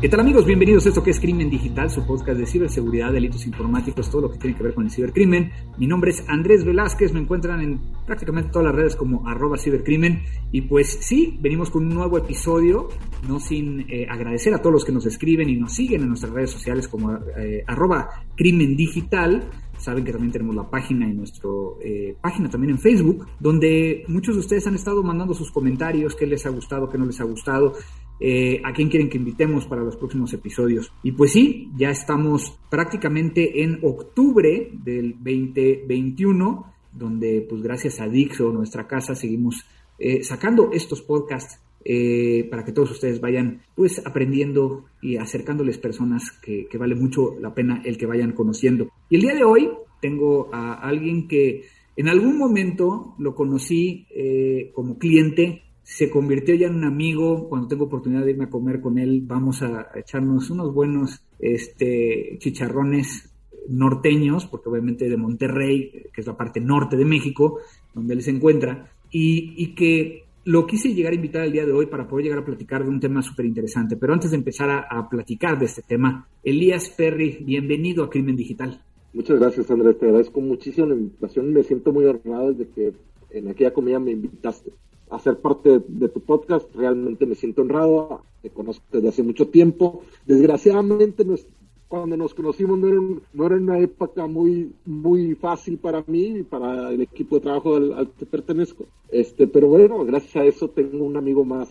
¿Qué tal amigos? Bienvenidos a esto que es Crimen Digital, su podcast de ciberseguridad, delitos informáticos, todo lo que tiene que ver con el cibercrimen. Mi nombre es Andrés Velázquez, me encuentran en prácticamente todas las redes como arroba cibercrimen. Y pues sí, venimos con un nuevo episodio, no sin eh, agradecer a todos los que nos escriben y nos siguen en nuestras redes sociales como eh, arroba crimen digital. Saben que también tenemos la página y nuestra eh, página también en Facebook, donde muchos de ustedes han estado mandando sus comentarios, qué les ha gustado, qué no les ha gustado. Eh, a quién quieren que invitemos para los próximos episodios. Y pues sí, ya estamos prácticamente en octubre del 2021, donde pues gracias a Dixo, nuestra casa, seguimos eh, sacando estos podcasts eh, para que todos ustedes vayan pues aprendiendo y acercándoles personas que, que, vale mucho la pena el que vayan conociendo. Y el día de hoy tengo a alguien que en algún momento lo conocí como cliente se convirtió ya en un amigo. Cuando tengo oportunidad de irme a comer con él, vamos a echarnos unos buenos este, chicharrones norteños, porque obviamente de Monterrey, que es la parte norte de México, donde él se encuentra, y, que lo quise llegar a invitar el día de hoy para poder llegar a platicar de un tema súper interesante. Pero antes de empezar a, platicar de este tema, Elías Perry, bienvenido a Crimen Digital. Muchas gracias, Andrés. Te agradezco muchísimo la invitación. Me siento muy honrado desde que en aquella comida me invitaste a ser parte de, tu podcast. Realmente me siento honrado. Te conozco desde hace mucho tiempo. Desgraciadamente, cuando nos conocimos no era, no era, una época muy, muy fácil para mí y para el equipo de trabajo al, que pertenezco. Este, pero bueno, gracias a eso tengo un amigo más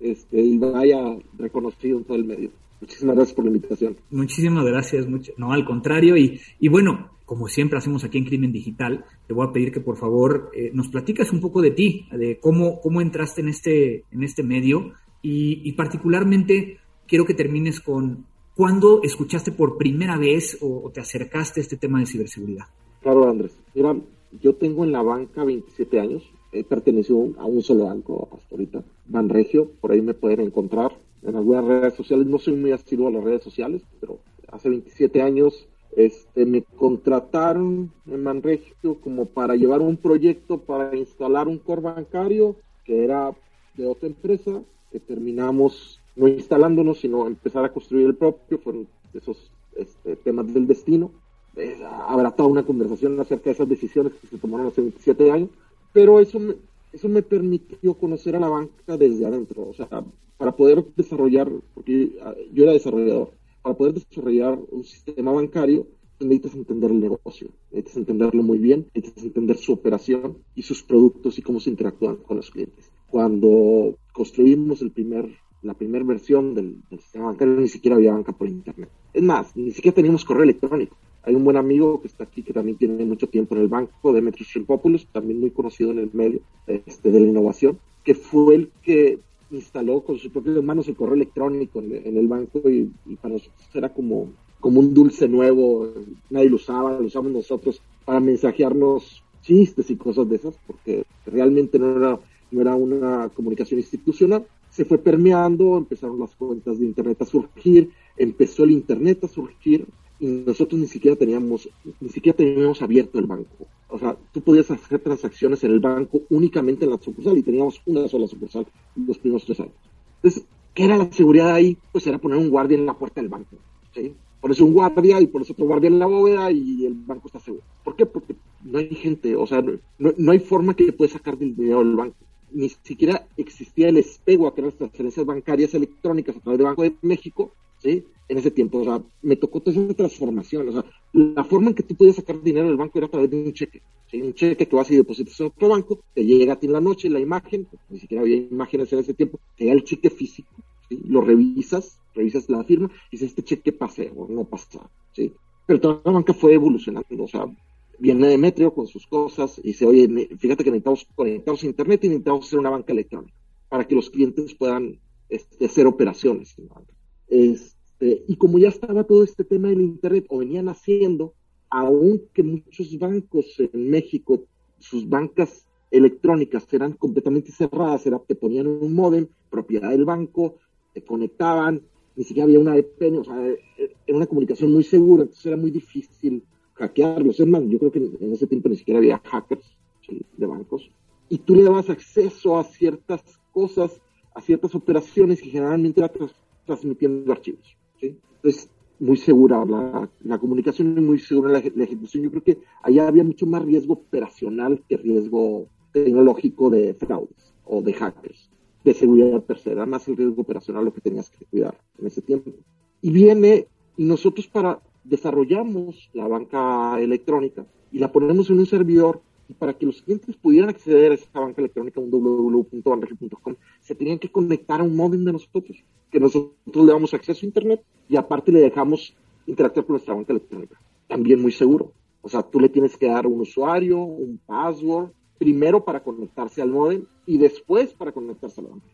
este, y vaya reconocido en todo el medio. Muchísimas gracias por la invitación. Muchísimas gracias. Mucho, no, al contrario. Y, y bueno, como siempre hacemos aquí en Crimen Digital, te voy a pedir que por favor eh, nos platicas un poco de ti, de cómo, cómo entraste en este, en este medio y, particularmente quiero que termines con cuándo escuchaste por primera vez o, te acercaste a este tema de ciberseguridad. Claro, Andrés. Mira, yo tengo en la banca 27 años, he pertenecido a un solo banco hasta ahorita, Banregio, por ahí me pueden encontrar en algunas redes sociales, no soy muy asiduo a las redes sociales, pero hace 27 años este, me contrataron en Manregio como para llevar un proyecto para instalar un core bancario que era de otra empresa, que terminamos no instalándonos, sino empezar a construir el propio, fueron esos este, temas del destino. Eh, habrá toda una conversación acerca de esas decisiones que se tomaron hace 27 años, pero eso me, eso me permitió conocer a la banca desde adentro, o sea, para poder desarrollar, porque yo era desarrollador, para poder desarrollar un sistema bancario, necesitas entender el negocio, necesitas entenderlo muy bien, necesitas entender su operación y sus productos y cómo se interactúan con los clientes. Cuando construimos el primer, la primera versión del, sistema bancario, ni siquiera había banca por internet. Es más, ni siquiera teníamos correo electrónico. Hay un buen amigo que está aquí que también tiene mucho tiempo en el banco, Demetrius Shimpopoulos, también muy conocido en el medio este, de la innovación, que fue el que instaló con sus propias manos el correo electrónico en, el banco y, para nosotros era como, como un dulce nuevo, nadie lo usaba, lo usamos nosotros para mensajearnos chistes y cosas de esas, porque realmente no era, no era una comunicación institucional. Se fue permeando, empezaron las cuentas de Internet a surgir, empezó el Internet a surgir, y nosotros ni siquiera teníamos, ni siquiera teníamos abierto el banco. O sea, tú podías hacer transacciones en el banco únicamente en la sucursal y teníamos una sola sucursal los primeros tres años. Entonces, ¿qué era la seguridad ahí? Pues era poner un guardia en la puerta del banco. ¿sí? Pones un guardia y pones otro guardia en la bóveda y el banco está seguro. ¿Por qué? Porque no hay gente, o sea, no, no hay forma que puedas sacar del dinero del banco. Ni siquiera existía el espego a crear transferencias bancarias electrónicas a través del Banco de México, ¿sí? en ese tiempo. O sea, me tocó toda esa transformación. O sea, la forma en que tú podías sacar dinero del banco era a través de un cheque. Un cheque que vas y depositas en otro banco, te llega a ti en la noche la imagen, ni siquiera había imágenes en ese tiempo, te da el cheque físico, lo revisas, revisas la firma y dices, este cheque pase o no pasa. ¿sí? Pero toda la banca fue evolucionando. O sea, viene Demetrio con sus cosas y dice, oye, fíjate que necesitamos conectarnos a Internet y necesitamos hacer una banca electrónica para que los clientes puedan este, hacer operaciones en la banca. Este, y como ya estaba todo este tema del Internet, o venían haciendo, aunque muchos bancos en México, sus bancas electrónicas eran completamente cerradas, era, te ponían un modem, propiedad del banco, te conectaban ni siquiera había una VPN, o sea, era una comunicación muy segura, entonces era muy difícil hackearlos. Es más, yo creo que en ese tiempo ni siquiera había hackers de bancos. Y tú le dabas acceso a ciertas cosas, a ciertas operaciones y generalmente era transmitiendo archivos. ¿sí? Entonces, muy segura la, la comunicación y muy segura la, la, ejecución. Yo creo que allá había mucho más riesgo operacional que riesgo tecnológico de fraudes o de hackers, de seguridad tercera, más el riesgo operacional lo que tenías que cuidar en ese tiempo. Y viene, y nosotros para desarrollamos la banca electrónica y la ponemos en un servidor y para que los clientes pudieran acceder a esa banca electrónica, un www.banregio.com, se tenían que conectar a un móvil de nosotros, que nosotros le damos acceso a Internet y aparte le dejamos interactuar con nuestra banca electrónica. También muy seguro. O sea, tú le tienes que dar un usuario, un password, primero para conectarse al modem y después para conectarse a la banca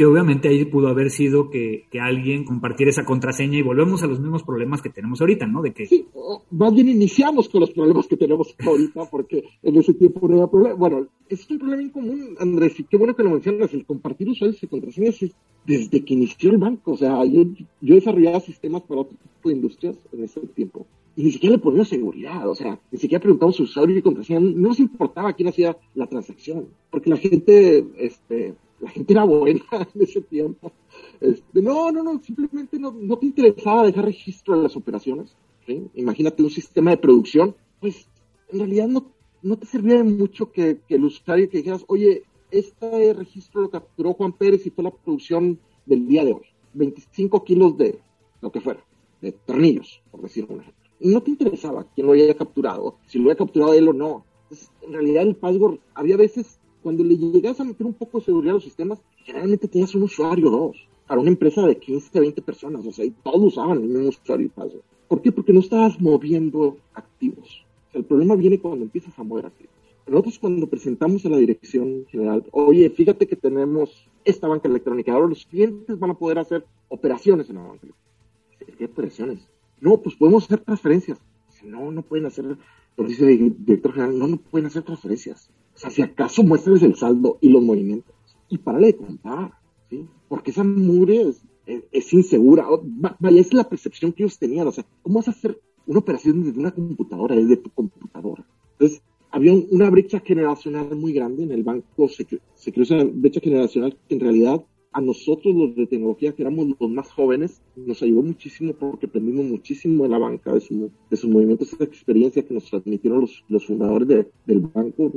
que obviamente ahí pudo haber sido que, que, alguien compartiera esa contraseña y volvemos a los mismos problemas que tenemos ahorita, ¿no? De que... Sí, más bien iniciamos con los problemas que tenemos ahorita porque en ese tiempo no había problema. Bueno, es un problema en común, Andrés, y qué bueno que lo mencionas, el compartir usuarios y contraseñas es desde que inició el banco. O sea, yo, yo desarrollaba sistemas para otro tipo de industrias en ese tiempo y ni siquiera le poníamos seguridad, o sea, ni siquiera preguntamos su usuario y contraseña, no nos importaba quién hacía la transacción, porque la gente, este, la gente era buena en ese tiempo. Este, no, no, no, simplemente no, no, te interesaba dejar registro de las operaciones. Imagínate un sistema de producción, pues en realidad no, no te servía de mucho que, que el usuario que dijeras, oye, este registro lo capturó Juan Pérez y fue la producción del día de hoy. 25 kilos de lo que fuera, de tornillos, por decir un ejemplo. Y no te interesaba quién lo había capturado, si lo había capturado él o no. Entonces, en realidad el password, había veces cuando le llegas a meter un poco de seguridad a los sistemas, generalmente tenías un usuario o dos para una empresa de 15 a 20 personas, o sea, y todos usaban el mismo usuario y password. ¿Por qué? Porque no estabas moviendo activos. O sea, el problema viene cuando empiezas a mover activos. Nosotros cuando presentamos a la dirección general, oye, fíjate que tenemos esta banca electrónica, ahora los clientes van a poder hacer operaciones en la banca electrónica. ¿Qué operaciones? No, pues podemos hacer transferencias. No, no pueden hacer, lo dice el director general, no, no pueden hacer transferencias. Sea, si acaso muéstrales el saldo y los movimientos. Y párale de contar, ¿sí? Porque esa mugre es, es, insegura. Vaya, es la percepción que ellos tenían. O sea, ¿cómo vas a hacer una operación desde una computadora, desde tu computadora? Entonces, había una brecha generacional muy grande en el banco, se, se creó esa brecha generacional que en realidad a nosotros los de tecnología, que éramos los más jóvenes, nos ayudó muchísimo porque aprendimos muchísimo de la banca, de, su, de sus movimientos, esa experiencia que nos transmitieron los, los fundadores de, del banco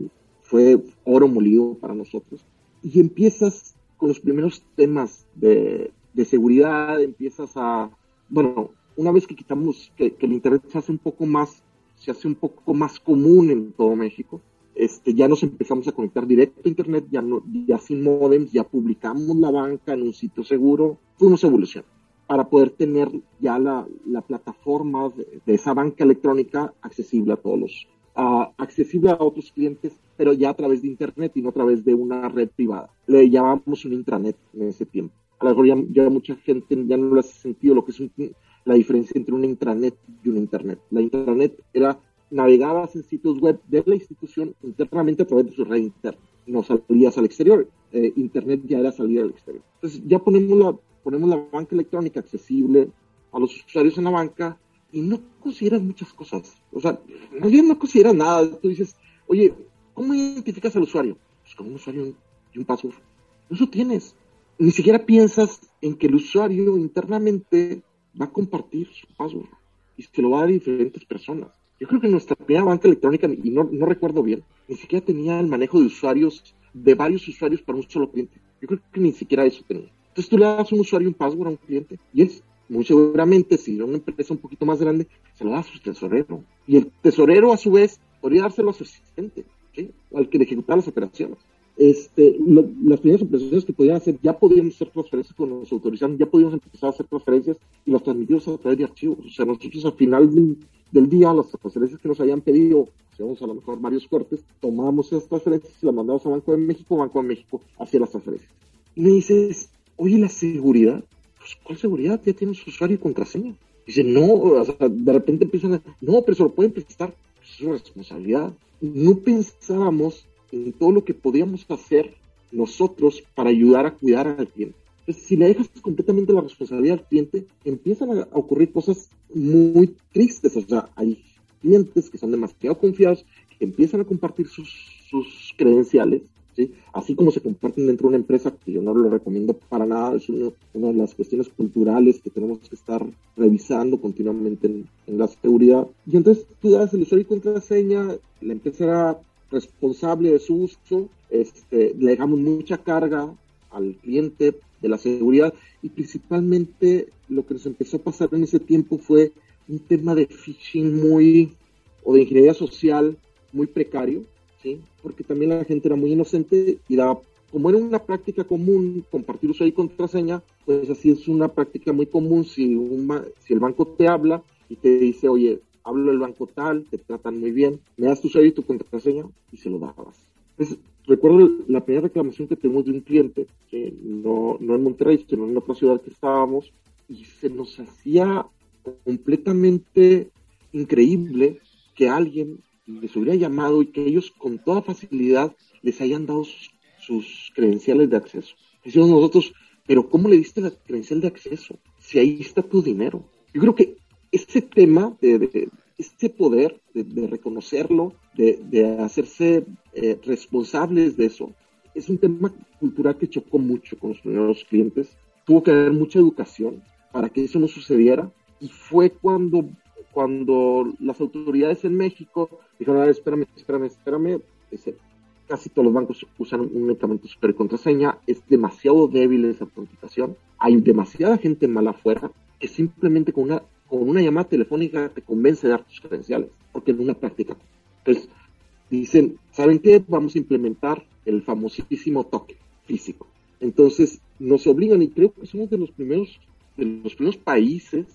fue oro molido para nosotros. Y empiezas con los primeros temas de, de seguridad, empiezas a, bueno, una vez que quitamos, que, que el Internet se hace un poco más, se hace un poco más común en todo México, este, ya nos empezamos a conectar directo a Internet, ya, no, ya sin modems, ya publicamos la banca en un sitio seguro, fuimos evolucionando para poder tener ya la, la plataforma de, de, esa banca electrónica accesible a todos los, uh, accesible a otros clientes, pero ya a través de Internet y no a través de una red privada. Le llamamos un intranet en ese tiempo. A lo mejor ya, mucha gente ya no le hace sentido lo que es un, la diferencia entre un intranet y un Internet. La intranet era navegabas en sitios web de la institución internamente a través de su red interna. No salías al exterior. Eh, Internet ya era salir al exterior. Entonces ya ponemos la, ponemos la banca electrónica accesible a los usuarios en la banca y no consideras muchas cosas. O sea, más bien no consideras nada. Tú dices, oye, ¿cómo identificas al usuario? Pues con un usuario y un password. Eso tienes. Ni siquiera piensas en que el usuario internamente va a compartir su password y se lo va a dar a diferentes personas. Yo creo que nuestra primera banca electrónica, y no, no recuerdo bien, ni siquiera tenía el manejo de usuarios, de varios usuarios para un solo cliente. Yo creo que ni siquiera eso tenía. Entonces tú le das un usuario un password a un cliente y él, muy seguramente, si era una empresa un poquito más grande, se lo da a su tesorero. Y el tesorero, a su vez, podría dárselo a su asistente, ¿sí? al que le ejecutaba las operaciones. Este, lo, las primeras operaciones que podían hacer, ya podíamos hacer transferencias cuando nos autorizaron, ya podíamos empezar a hacer transferencias y las transmitimos a través de archivos. O sea, nosotros al final del, del día, las transferencias que nos habían pedido, hacíamos a lo mejor varios cortes, tomábamos esas transferencias y las mandamos a Banco de México, Banco de México hacía las transferencias. Y me dices, oye, la seguridad, pues ¿cuál seguridad? Ya tienes usuario y contraseña. Dice, no, o sea, de repente empiezan a, no, pero se lo pueden prestar, pues es una responsabilidad. No pensábamos en todo lo que podíamos hacer nosotros para ayudar a cuidar al cliente. Entonces, si le dejas completamente la responsabilidad al cliente, empiezan a ocurrir cosas muy tristes. O sea, hay clientes que son demasiado confiados, que empiezan a compartir sus, sus credenciales Así como se comparten dentro de una empresa, que yo no lo recomiendo para nada, es una, de las cuestiones culturales que tenemos que estar revisando continuamente en, la seguridad. Y entonces tú das el usuario y contraseña, la empresa era responsable de su uso, este, le dejamos mucha carga al cliente de la seguridad y principalmente lo que nos empezó a pasar en ese tiempo fue un tema de phishing muy o de ingeniería social muy precario porque también la gente era muy inocente y daba, como era una práctica común compartir usuario y contraseña, pues así es una práctica muy común si, un, si el banco te habla y te dice, oye, hablo del banco tal, te tratan muy bien, me das tu usuario y tu contraseña y se lo dabas. Recuerdo la primera reclamación que tuvimos de un cliente, no, no en Monterrey, sino en otra ciudad que estábamos, y se nos hacía completamente increíble que alguien les hubiera llamado y que ellos con toda facilidad les hayan dado sus, credenciales de acceso. Decimos nosotros, pero ¿cómo le diste la credencial de acceso? Si ahí está tu dinero. Yo creo que este tema de, este poder de, reconocerlo, de, hacerse eh, responsables de eso, es un tema cultural que chocó mucho con los primeros clientes. Tuvo que haber mucha educación para que eso no sucediera. Y fue cuando cuando las autoridades en México dijeron, a ver, espérame, espérame, espérame, casi todos los bancos usan únicamente super contraseña, es demasiado débil esa autenticación, hay demasiada gente mala afuera que simplemente con una, con una llamada telefónica te convence de dar tus credenciales, porque es una práctica. Entonces, dicen, ¿saben qué? Vamos a implementar el famosísimo toque físico. Entonces, nos obligan, y creo que somos de los primeros, de los primeros países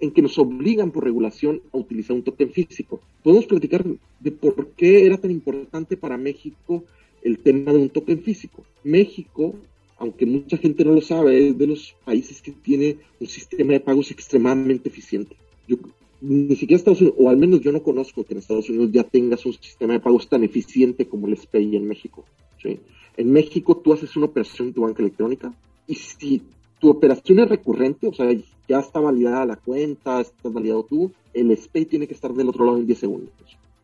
en que nos obligan por regulación a utilizar un token físico. Podemos platicar de por qué era tan importante para México el tema de un token físico. México, aunque mucha gente no lo sabe, es de los países que tiene un sistema de pagos extremadamente eficiente. Yo, ni siquiera Estados Unidos, o al menos yo no conozco que en Estados Unidos ya tengas un sistema de pagos tan eficiente como el SPAY en México. En México tú haces una operación en tu banca electrónica y si tu operación es recurrente, o sea, ya está validada la cuenta, estás validado tú, el SPAY tiene que estar del otro lado en 10 segundos.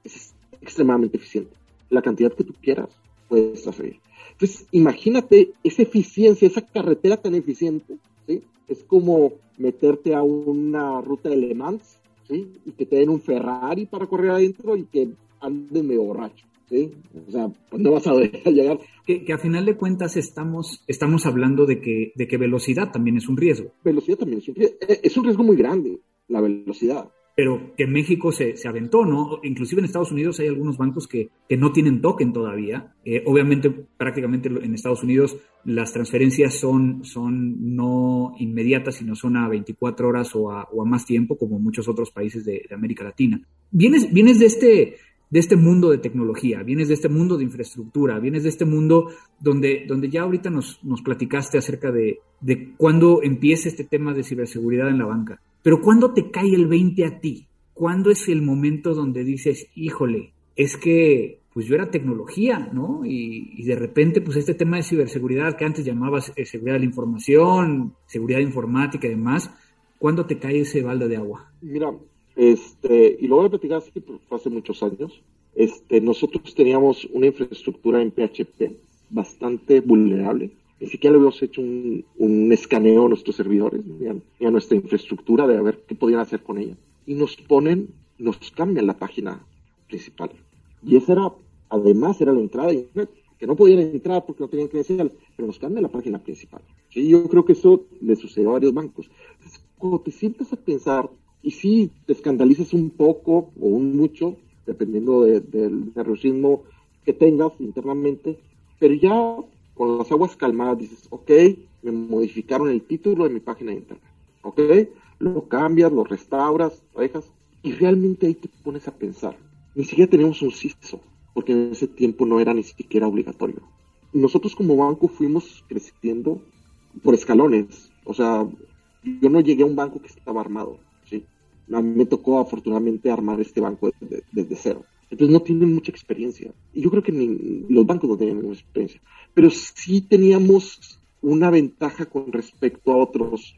Es extremadamente eficiente. La cantidad que tú quieras puedes hacer. Entonces, imagínate esa eficiencia, esa carretera tan eficiente, ¿sí? Es como meterte a una ruta de Le Mans, ¿sí? Y que te den un Ferrari para correr adentro y que anden medio borracho. ¿Sí? O sea, pues no vas a llegar. Que, que, a final de cuentas estamos, estamos hablando de que, de que velocidad también es un riesgo. Velocidad también es un riesgo. Eh, es un riesgo muy grande, la velocidad. Pero que México se, se aventó, ¿no? Inclusive en Estados Unidos hay algunos bancos que, que no tienen token todavía. Eh, obviamente, prácticamente en Estados Unidos las transferencias son, son no inmediatas, sino son a 24 horas o a, o a más tiempo, como muchos otros países de, de América Latina. Vienes, vienes de este de este mundo de tecnología, vienes de este mundo de infraestructura, vienes de este mundo donde, donde ya ahorita nos, nos platicaste acerca de, de cuándo empieza este tema de ciberseguridad en la banca. Pero ¿cuándo te cae el 20 a ti? ¿Cuándo es el momento donde dices, híjole, es que pues yo era tecnología, ¿no? Y, de repente, pues este tema de ciberseguridad que antes llamabas eh, seguridad de la información, seguridad informática y demás, ¿cuándo te cae ese balde de agua? Mira, este, y lo voy a platicar así que fue hace muchos años. Este, nosotros teníamos una infraestructura en PHP bastante vulnerable. Ni siquiera le habíamos hecho un, un escaneo a nuestros servidores y a, nuestra infraestructura de ver qué podían hacer con ella. Y nos ponen, nos cambian la página principal. Y esa era, además, era la entrada de internet, que no podían entrar porque no tenían credencial, pero nos cambian la página principal. Y yo creo que eso le sucedió a varios bancos. Entonces, cuando te sientas a pensar y sí te escandalizas un poco o un mucho, dependiendo del nerviosismo que tengas internamente, pero ya con las aguas calmadas dices, ok, me modificaron el título de mi página de internet, ok, lo cambias, lo restauras, lo dejas, y realmente ahí te pones a pensar. Ni siquiera tenemos un CISO, porque en ese tiempo no era ni siquiera obligatorio. Nosotros como banco fuimos creciendo por escalones, o sea, yo no llegué a un banco que estaba armado me tocó afortunadamente armar este banco desde, cero. Entonces no tienen mucha experiencia. Y yo creo que ni, los bancos no tienen mucha experiencia. Pero sí teníamos una ventaja con respecto a otros.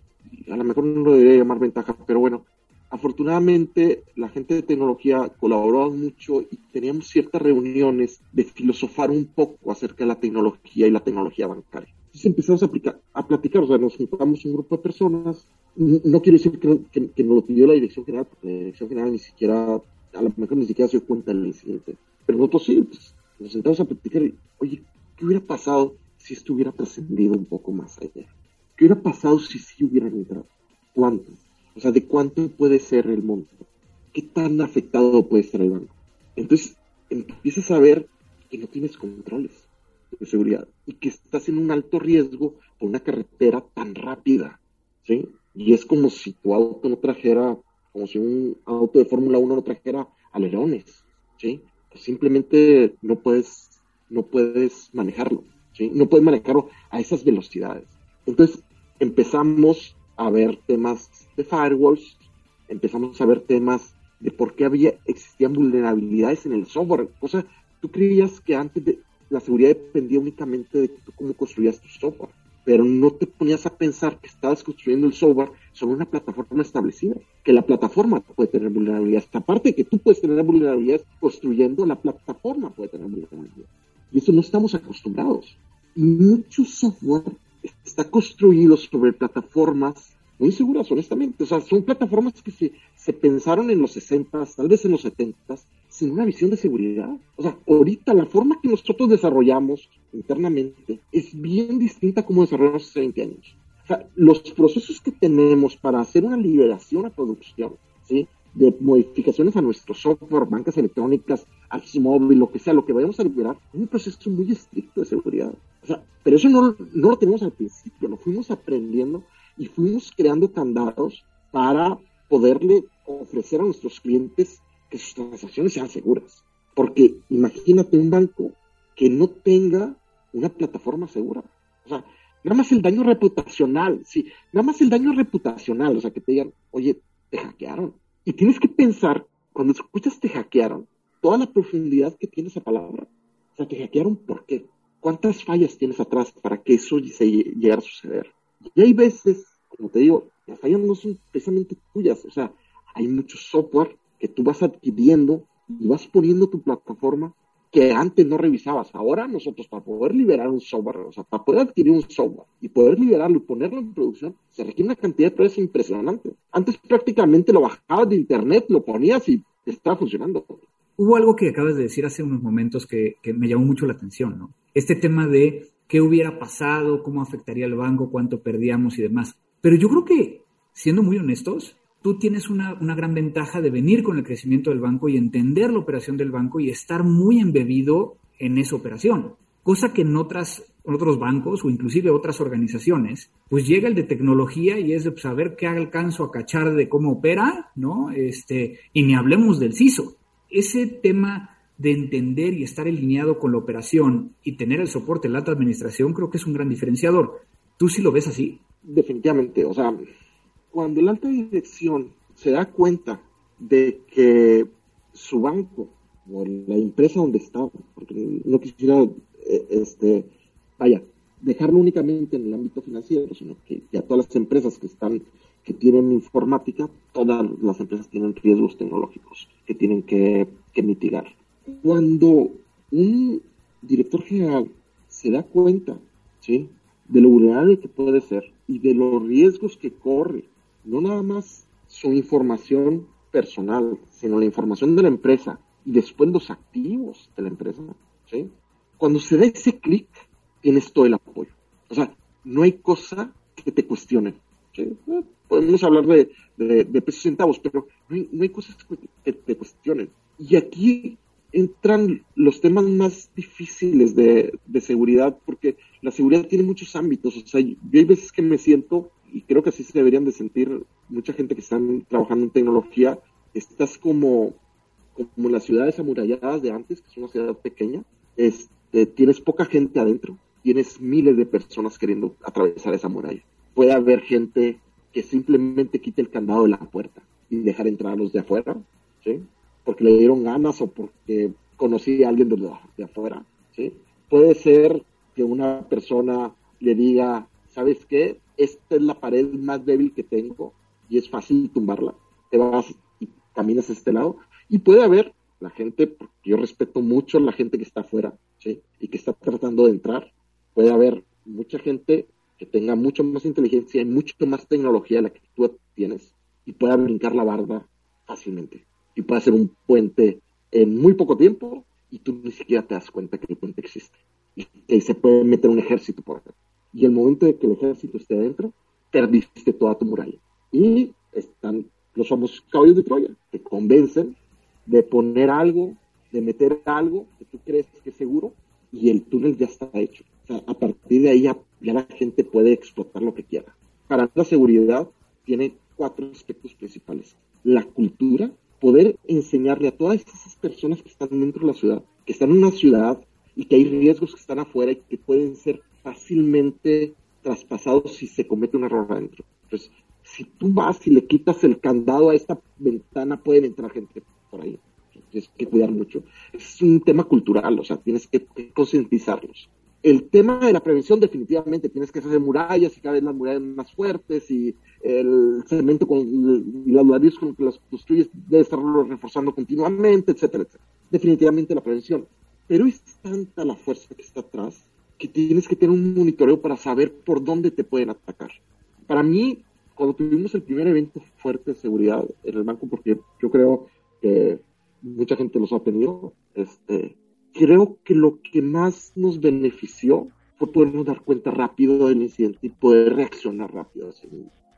A lo mejor no lo debería llamar ventaja, pero bueno, afortunadamente la gente de tecnología colaboró mucho y teníamos ciertas reuniones de filosofar un poco acerca de la tecnología y la tecnología bancaria. Entonces empezamos a, aplicar, a platicar, o sea, nos juntamos un grupo de personas. No quiero decir que, nos lo pidió la dirección general, porque la dirección general ni siquiera, a lo mejor ni siquiera se dio cuenta del incidente. Pero nosotros sí, pues, nos sentamos a platicar y, oye, ¿qué hubiera pasado si esto hubiera trascendido un poco más allá? ¿Qué hubiera pasado si sí hubieran entrado? ¿Cuánto? O sea, ¿de cuánto puede ser el monto? ¿Qué tan afectado puede estar el banco? Entonces, empiezas a ver que no tienes controles de seguridad y que estás en un alto riesgo por una carretera tan rápida, ¿sí? Y es como si tu auto no trajera, como si un auto de Fórmula 1 no trajera alerones, ¿sí? simplemente no puedes, no puedes manejarlo, ¿sí? No puedes manejarlo a esas velocidades. Entonces empezamos a ver temas de firewalls, empezamos a ver temas de por qué había, existían vulnerabilidades en el software. O sea, tú creías que antes de, la seguridad dependía únicamente de cómo construías tu software, pero no te ponías a pensar que estabas construyendo el software sobre una plataforma establecida, que la plataforma puede tener vulnerabilidades. Aparte de que tú puedes tener vulnerabilidades construyendo, la plataforma puede tener vulnerabilidades. Y eso no estamos acostumbrados. Y mucho software está construido sobre plataformas muy seguras, honestamente. O sea, son plataformas que se, se pensaron en los 60, tal vez en los 70, sin una visión de seguridad. O sea, ahorita la forma que nosotros desarrollamos internamente es bien distinta a como desarrollamos hace 20 años. O sea, los procesos que tenemos para hacer una liberación a producción, ¿sí? de modificaciones a nuestro software, bancas electrónicas, apps móvil, lo que sea, lo que vayamos a liberar, es un proceso muy estricto de seguridad. O sea, pero eso no, no lo tenemos al principio, lo fuimos aprendiendo y fuimos creando candados para poderle ofrecer a nuestros clientes que sus transacciones sean seguras. Porque imagínate un banco que no tenga una plataforma segura. O sea, nada más el daño reputacional, sí, nada más el daño reputacional, o sea, que te digan, oye, te hackearon, y tienes que pensar, cuando escuchas te hackearon, toda la profundidad que tiene esa palabra. O sea, te hackearon ¿por qué? ¿Cuántas fallas tienes atrás para que eso se llegara a suceder? Y hay veces, como te digo, las fallas no son precisamente tuyas. O sea, hay mucho software que tú vas adquiriendo y vas poniendo tu plataforma que antes no revisabas. Ahora nosotros para poder liberar un software, o sea, para poder adquirir un software y poder liberarlo y ponerlo en producción, se requiere una cantidad de pruebas impresionante. Antes prácticamente lo bajabas de internet, lo ponías y estaba funcionando. Hubo algo que acabas de decir hace unos momentos que, me llamó mucho la atención, ¿no? Este tema de qué hubiera pasado, cómo afectaría al banco, cuánto perdíamos y demás. Pero yo creo que, siendo muy honestos, tú tienes una, gran ventaja de venir con el crecimiento del banco y entender la operación del banco y estar muy embebido en esa operación. Cosa que en, otras, otros bancos o inclusive otras organizaciones, pues llega el de tecnología y es de saber pues, qué alcanzo a cachar de cómo opera, ¿no? Este, y ni hablemos del CISO. Ese tema de entender y estar alineado con la operación y tener el soporte de la alta administración creo que es un gran diferenciador. ¿Tú sí lo ves así? Definitivamente, o sea, cuando la alta dirección se da cuenta de que su banco o la empresa donde está, porque no quisiera, eh, este, vaya, dejarlo únicamente en el ámbito financiero, sino que ya todas las empresas que están, que tienen informática, todas las empresas tienen riesgos tecnológicos que tienen que, que mitigar. Cuando un director general se da cuenta, ¿sí? de lo vulnerable que puede ser y de los riesgos que corre no nada más su información personal, sino la información de la empresa y después los activos de la empresa. ¿sí? Cuando se da ese clic, tienes todo el apoyo. O sea, no hay cosa que te cuestione. Eh, podemos hablar de, de, pesos centavos, pero no hay, no hay cosas que te cuestionen. Y aquí entran los temas más difíciles de, de, seguridad, porque la seguridad tiene muchos ámbitos. O sea, yo hay veces que me siento y creo que así se deberían de sentir mucha gente que están trabajando en tecnología, estás como, como las ciudades amuralladas de antes, que es una ciudad pequeña, este, tienes poca gente adentro, tienes miles de personas queriendo atravesar esa muralla. Puede haber gente que simplemente quite el candado de la puerta y dejar entrar a los de afuera, ¿sí? Porque le dieron ganas o porque conocí a alguien de, de afuera, ¿sí? Puede ser que una persona le diga ¿sabes qué? Esta es la pared más débil que tengo y es fácil tumbarla. Te vas y caminas a este lado. Y puede haber la gente, porque yo respeto mucho a la gente que está afuera. Y que está tratando de entrar. Puede haber mucha gente que tenga mucho más inteligencia y mucho más tecnología de la que tú tienes y pueda brincar la barda fácilmente. Y pueda hacer un puente en muy poco tiempo y tú ni siquiera te das cuenta que el puente existe. Y que se puede meter un ejército por acá. Y el momento de que el ejército esté adentro, perdiste toda tu muralla. Y están los famosos caballos de Troya, que convencen de poner algo, de meter algo que tú crees que es seguro, y el túnel ya está hecho. O sea, a partir de ahí ya, la gente puede explotar lo que quiera. Para la seguridad tiene cuatro aspectos principales. La cultura, poder enseñarle a todas esas personas que están dentro de la ciudad, que están en una ciudad y que hay riesgos que están afuera y que pueden ser fácilmente traspasados si se comete un error adentro. Entonces, si tú vas y le quitas el candado a esta ventana, pueden entrar gente por ahí. Tienes que cuidar mucho. Es un tema cultural, o sea, tienes que, concientizarlos. El tema de la prevención, definitivamente, tienes que hacer murallas y cada vez las murallas más fuertes y el cemento con, y los ladrillos con que las construyes debe estarlo reforzando continuamente, etcétera, etcétera. Definitivamente la prevención. Pero es tanta la fuerza que está atrás que tienes que tener un monitoreo para saber por dónde te pueden atacar. Para mí, cuando tuvimos el primer evento fuerte de seguridad en el banco, porque yo creo que mucha gente los ha tenido, este, creo que lo que más nos benefició fue podernos dar cuenta rápido del incidente y poder reaccionar rápido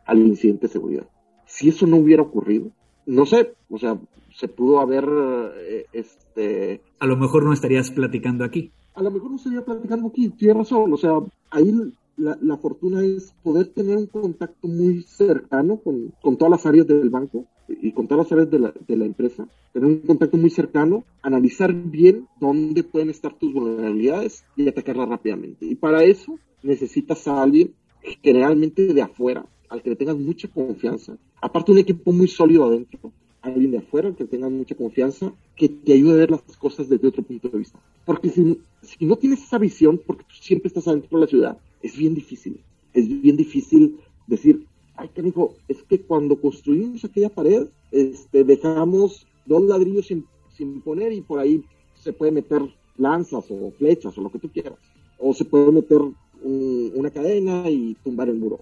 al incidente de seguridad. Si eso no hubiera ocurrido, no sé, o sea, se pudo haber, eh, este... A lo mejor no estarías platicando aquí. A lo mejor no estaría platicando aquí, tienes razón, o sea, ahí la, fortuna es poder tener un contacto muy cercano con, todas las áreas del banco y con todas las áreas de la, de la, empresa, tener un contacto muy cercano, analizar bien dónde pueden estar tus vulnerabilidades y atacarlas rápidamente. Y para eso necesitas a alguien generalmente de afuera, al que le tengas mucha confianza, aparte un equipo muy sólido adentro, alguien de afuera que tengas mucha confianza, que te ayude a ver las cosas desde otro punto de vista. Porque si, si no tienes esa visión, porque tú siempre estás adentro de la ciudad, es bien difícil. Es bien difícil decir, ay, qué dijo, es que cuando construimos aquella pared, este, dejamos dos ladrillos sin, sin poner y por ahí se puede meter lanzas o flechas o lo que tú quieras. O se puede meter una cadena y tumbar el muro.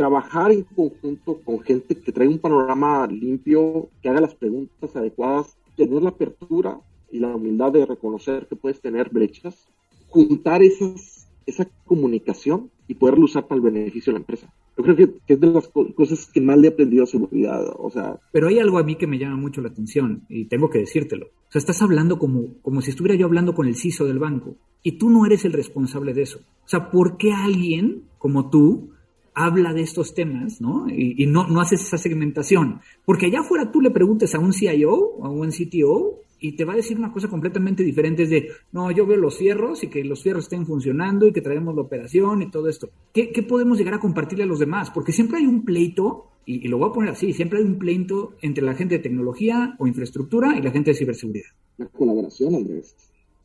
Trabajar en conjunto con gente que trae un panorama limpio, que haga las preguntas adecuadas, tener la apertura y la humildad de reconocer que puedes tener brechas, juntar esas esa comunicación y poderlo usar para el beneficio de la empresa. Yo creo que, es de las cosas que más le he aprendido a seguridad, o sea... Pero hay algo a mí que me llama mucho la atención y tengo que decírtelo. O sea, estás hablando como, como si estuviera yo hablando con el CISO del banco y tú no eres el responsable de eso. O sea, ¿por qué alguien como tú habla de estos temas, ¿no? Y, y, no, no haces esa segmentación. Porque allá afuera tú le preguntes a un CIO, a un CTO, y te va a decir una cosa completamente diferente, es de, no, yo veo los fierros y que los fierros estén funcionando y que traemos la operación y todo esto. ¿Qué, podemos llegar a compartirle a los demás? Porque siempre hay un pleito, y, lo voy a poner así, siempre hay un pleito entre la gente de tecnología o infraestructura y la gente de ciberseguridad. La colaboración, Andrés.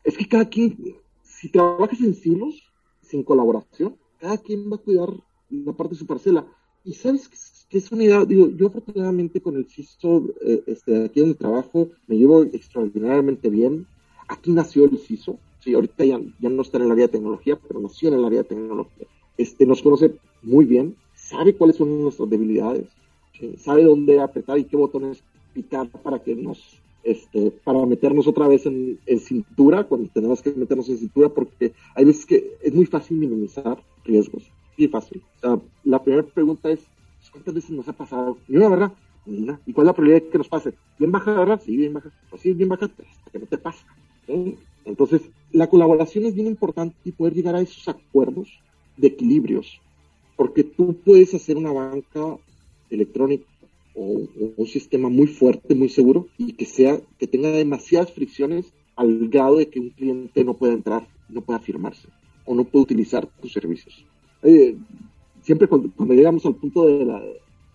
Es que cada quien, si trabajas en silos, sin colaboración, cada quien va a cuidar la parte de su parcela. Y sabes que es una idea, digo, yo afortunadamente con el CISO, eh, este, aquí donde trabajo, me llevo extraordinariamente bien. Aquí nació el CISO, sí, ahorita ya, ya no está en el área de tecnología, pero nació en el área de tecnología. Este, nos conoce muy bien, sabe cuáles son nuestras debilidades, sabe dónde apretar y qué botones picar para que nos, este, para meternos otra vez en, en, cintura, cuando tenemos que meternos en cintura, porque hay veces que es muy fácil minimizar riesgos, muy fácil. O la primera pregunta es, ¿Cuántas veces nos ha pasado? Ni una, ¿verdad? Ni una. ¿Y cuál es la probabilidad de que nos pase? ¿Bien baja, verdad? Sí, bien baja. Pues sí, bien baja, hasta que no te pasa. Entonces, la colaboración es bien importante y poder llegar a esos acuerdos de equilibrios. Porque tú puedes hacer una banca electrónica o, un sistema muy fuerte, muy seguro y que sea, que tenga demasiadas fricciones al grado de que un cliente no pueda entrar, no pueda firmarse o no pueda utilizar tus servicios. Eh, siempre cuando, llegamos al punto de, la,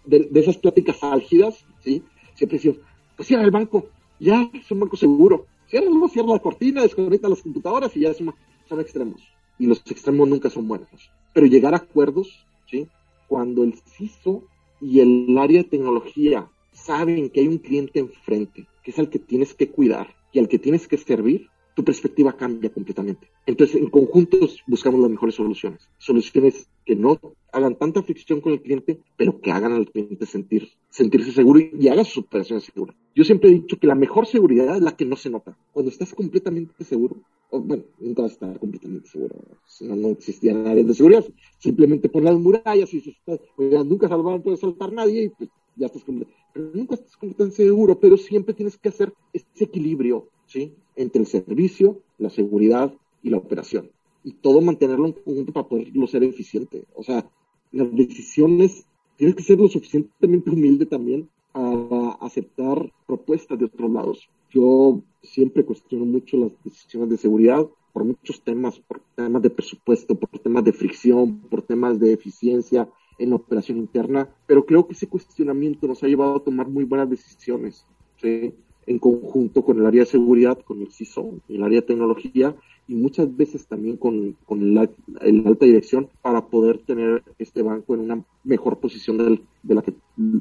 de, esas pláticas álgidas, ¿sí? siempre decimos, pues cierra el banco, ya es un banco seguro, cierra, cierra la cortina, desconecta las computadoras y ya son, son extremos. y los extremos nunca son buenos. Pero llegar a acuerdos, ¿sí? Cuando el CISO y el área de tecnología saben que hay un cliente enfrente, que es al que tienes que cuidar y al que tienes que servir, tu perspectiva cambia completamente. Entonces, en conjuntos buscamos las mejores soluciones. Soluciones que no hagan tanta fricción con el cliente, pero que hagan al cliente sentir, sentirse seguro y, haga su operación segura. Yo siempre he dicho que la mejor seguridad es la que no se nota. Cuando estás completamente seguro, bueno, nunca vas a estar completamente seguro, no, no existían áreas de seguridad. Simplemente pon las murallas y si estás, nunca salvar, puede saltar nadie y pues ya estás completamente, pero nunca estás completamente seguro, pero siempre tienes que hacer ese equilibrio, ¿sí? Entre el servicio, la seguridad y la operación. Y todo mantenerlo en conjunto para poderlo ser eficiente. O sea, las decisiones, tienes que ser lo suficientemente humilde también a aceptar propuestas de otros lados. Yo siempre cuestiono mucho las decisiones de seguridad por muchos temas, por temas de presupuesto, por temas de fricción, por temas de eficiencia en la operación interna, pero creo que ese cuestionamiento nos ha llevado a tomar muy buenas decisiones, ¿sí? En conjunto con el área de seguridad, con el CISO, el área de tecnología y muchas veces también con, con la, alta dirección para poder tener este banco en una mejor posición de, la que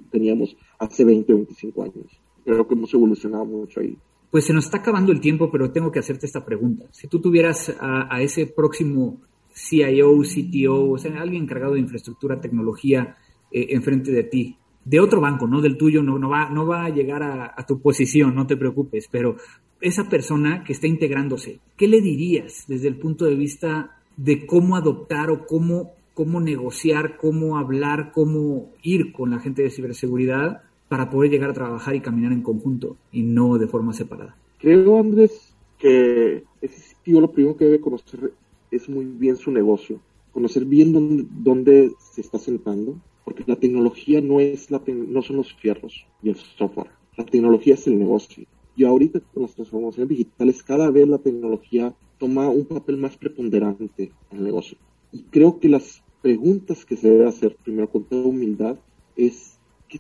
teníamos hace 20 o 25 años. Creo que hemos evolucionado mucho ahí. Pues se nos está acabando el tiempo, pero tengo que hacerte esta pregunta. Si tú tuvieras a, ese próximo CIO, CTO, o sea, alguien encargado de infraestructura, tecnología, eh, enfrente de ti, de otro banco, no del tuyo, no, no, va, no va a llegar a, tu posición, no te preocupes, pero esa persona que está integrándose, ¿qué le dirías desde el punto de vista de cómo adoptar o cómo, cómo negociar, cómo hablar, cómo ir con la gente de ciberseguridad para poder llegar a trabajar y caminar en conjunto y no de forma separada? Creo, Andrés, que ese sitio lo primero que debe conocer es muy bien su negocio, conocer bien dónde, dónde se está sentando, porque la tecnología no, es la no son los fierros y el software, la tecnología es el negocio y ahorita con las transformaciones digitales, cada vez la tecnología toma un papel más preponderante en el negocio. Y creo que las preguntas que se debe hacer, primero con toda humildad, es ¿qué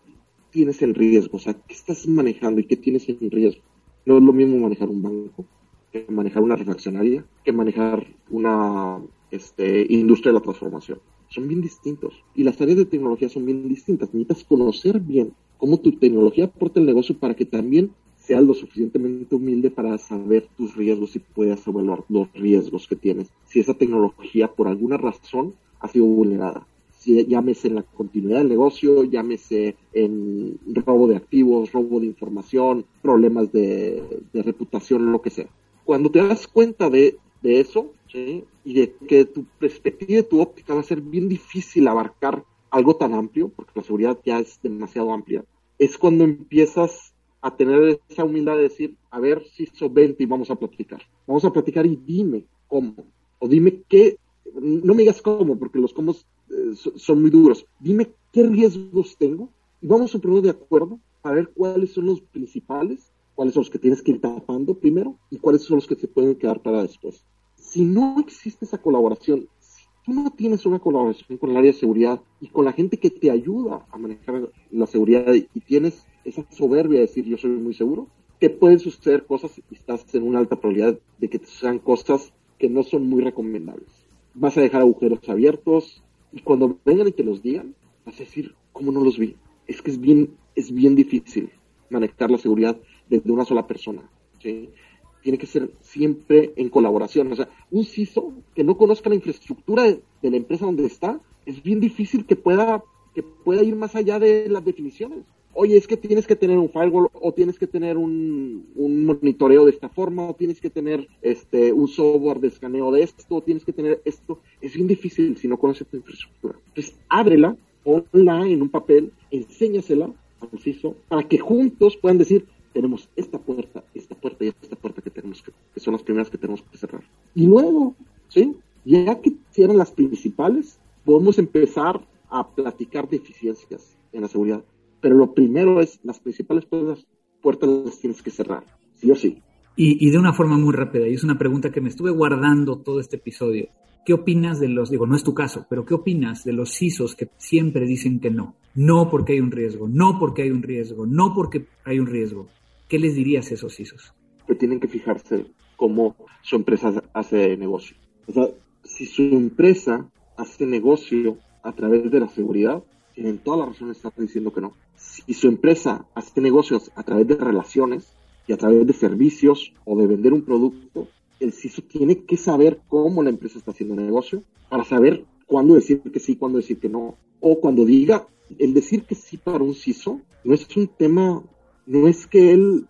tienes en riesgo? O sea, ¿qué estás manejando y qué tienes en riesgo? No es lo mismo manejar un banco que manejar una refaccionaria, que manejar una este, industria de la transformación. Son bien distintos. Y las áreas de tecnología son bien distintas. Necesitas conocer bien cómo tu tecnología aporta el negocio para que también seas lo suficientemente humilde para saber tus riesgos y puedas evaluar los riesgos que tienes. Si esa tecnología por alguna razón ha sido vulnerada, si llámese en la continuidad del negocio, llámese en robo de activos, robo de información, problemas de, reputación, lo que sea. Cuando te das cuenta de, eso, y de que tu perspectiva, tu óptica va a ser bien difícil abarcar algo tan amplio, porque la seguridad ya es demasiado amplia, es cuando empiezas a tener esa humildad de decir, a ver, si 20 y vamos a platicar. Vamos a platicar y dime cómo. O dime qué, no me digas cómo, porque los cómo eh, son muy duros. Dime qué riesgos tengo y vamos a ponernos de acuerdo a ver cuáles son los principales, cuáles son los que tienes que ir tapando primero y cuáles son los que se pueden quedar para después. Si no existe esa colaboración, si tú no tienes una colaboración con el área de seguridad y con la gente que te ayuda a manejar la seguridad y tienes esa soberbia de decir yo soy muy seguro, que pueden suceder cosas y estás en una alta probabilidad de que te sucedan cosas que no son muy recomendables. Vas a dejar agujeros abiertos y cuando vengan y te los digan, vas a decir, ¿cómo no los vi? Es que es bien, es bien difícil manejar la seguridad desde una sola persona. Tiene que ser siempre en colaboración. O sea, un CISO que no conozca la infraestructura de, de la empresa donde está, es bien difícil que pueda, que pueda ir más allá de las definiciones oye, es que tienes que tener un firewall o tienes que tener un, monitoreo de esta forma o tienes que tener este un software de escaneo de esto o tienes que tener esto. Es bien difícil si no conoces tu infraestructura. Entonces, ábrela, ponla en un papel, enséñasela al CISO para que juntos puedan decir, tenemos esta puerta, esta puerta y esta puerta que tenemos que, que son las primeras que tenemos que cerrar. Y luego, ¿sí? Ya que cierran las principales, podemos empezar a platicar de eficiencias en la seguridad pero lo primero es las principales puertas, las tienes que cerrar, sí o sí. Y, de una forma muy rápida, y es una pregunta que me estuve guardando todo este episodio. ¿Qué opinas de los, digo, no es tu caso, pero qué opinas de los CISOs que siempre dicen que no? No porque hay un riesgo, no porque hay un riesgo, no porque hay un riesgo. ¿Qué les dirías a esos CISOs? Que tienen que fijarse cómo su empresa hace negocio. O sea, si su empresa hace negocio a través de la seguridad, tienen toda la razón de estar diciendo que no. Si su empresa hace negocios a través de relaciones y a través de servicios o de vender un producto, el CISO tiene que saber cómo la empresa está haciendo negocio para saber cuándo decir que sí, cuándo decir que no. O cuando diga, el decir que sí para un CISO no es un tema, no es que él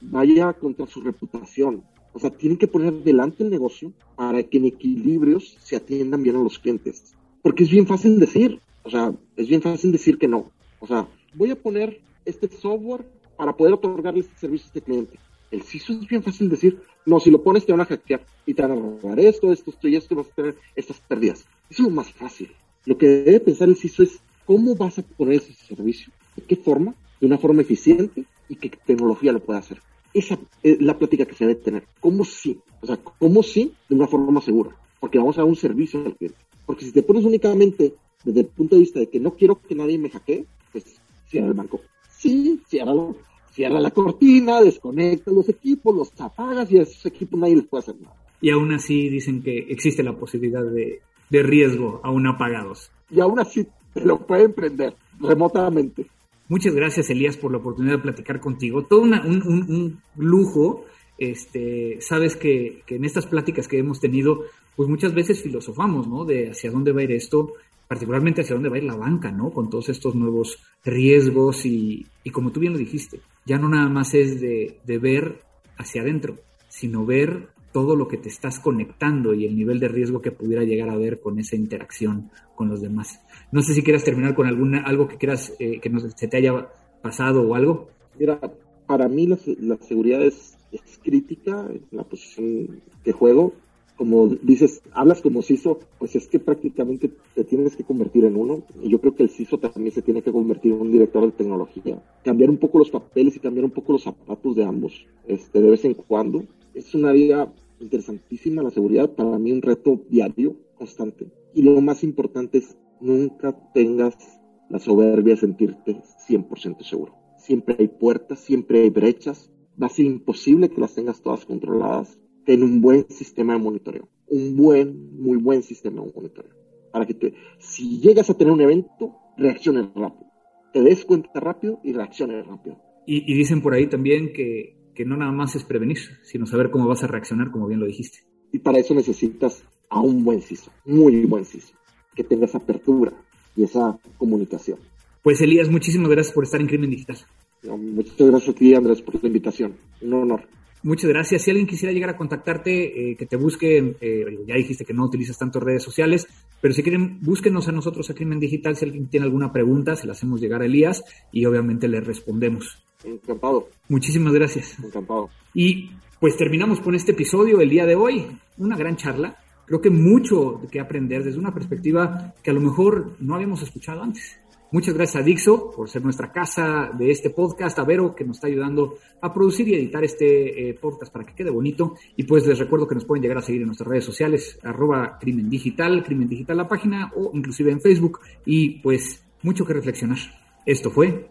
vaya contra su reputación. O sea, tienen que poner delante el negocio para que en equilibrios se atiendan bien a los clientes. Porque es bien fácil decir, o sea, es bien fácil decir que no. O sea, voy a poner este software para poder otorgarle este servicio a este cliente. El CISO es bien fácil decir, no, si lo pones te van a hackear y te van a robar esto, esto, esto y esto vas a tener estas pérdidas. Eso es lo más fácil. Lo que debe pensar el CISO es cómo vas a poner ese servicio, de qué forma, de una forma eficiente y qué tecnología lo puede hacer. Esa es la plática que se debe tener. ¿Cómo sí? O sea, ¿cómo sí de una forma segura? Porque vamos a dar un servicio al cliente. Porque si te pones únicamente desde el punto de vista de que no quiero que nadie me hackee, pues cierra el banco. Sí, ciérralo, cierra la cortina, desconecta los equipos, los apagas y a esos equipos nadie les puede hacer nada. Y aún así dicen que existe la posibilidad de, de riesgo aún apagados. Y aún así te lo pueden prender remotamente. Muchas gracias, Elías, por la oportunidad de platicar contigo. Todo un, un, lujo. Este, sabes que, que, en estas pláticas que hemos tenido, pues muchas veces filosofamos, ¿no? De hacia dónde va a ir esto, particularmente hacia dónde va a ir la banca, ¿no? Con todos estos nuevos riesgos y, y como tú bien lo dijiste, ya no nada más es de, de ver hacia adentro, sino ver todo lo que te estás conectando y el nivel de riesgo que pudiera llegar a ver con esa interacción con los demás. No sé si quieras terminar con alguna, algo que quieras eh, que se te haya pasado o algo. Mira, para mí la, seguridad es, crítica en la posición de juego. Como dices, hablas como CISO, pues es que prácticamente te tienes que convertir en uno. Y yo creo que el CISO también se tiene que convertir en un director de tecnología. Cambiar un poco los papeles y cambiar un poco los zapatos de ambos, este, de vez en cuando es una área interesantísima la seguridad, para mí un reto diario, constante. Y lo más importante es nunca tengas la soberbia de sentirte 100% seguro. Siempre hay puertas, siempre hay brechas. Va a ser imposible que las tengas todas controladas. Ten un buen sistema de monitoreo. Un buen, muy buen sistema de monitoreo. Para que te, si llegas a tener un evento, reacciones rápido. Te des cuenta rápido y reacciones rápido. y dicen por ahí también que que no nada más es prevenir, sino saber cómo vas a reaccionar, como bien lo dijiste. Y para eso necesitas a un buen CISO, muy buen CISO, que tenga esa apertura y esa comunicación. Pues Elías, muchísimas gracias por estar en Crimen Digital. muchas gracias a ti, Andrés, por la invitación. Un honor. Muchas gracias. Si alguien quisiera llegar a contactarte, eh, que te busque, eh, ya dijiste que no utilizas tantas redes sociales, pero si quieren, búsquenos a nosotros a Crimen Digital. Si alguien tiene alguna pregunta, se la hacemos llegar a Elías y obviamente le respondemos. Encantado. Muchísimas gracias. Encantado. Y pues terminamos con este episodio el día de hoy. Una gran charla. Creo que mucho que aprender desde una perspectiva que a lo mejor no habíamos escuchado antes. Muchas gracias a Dixo por ser nuestra casa de este podcast, a Vero que nos está ayudando a producir y editar este eh, podcast para que quede bonito. Y pues les recuerdo que nos pueden llegar a seguir en nuestras redes sociales, arroba crimen digital, crimen digital la página o inclusive en Facebook. Y pues mucho que reflexionar. Esto fue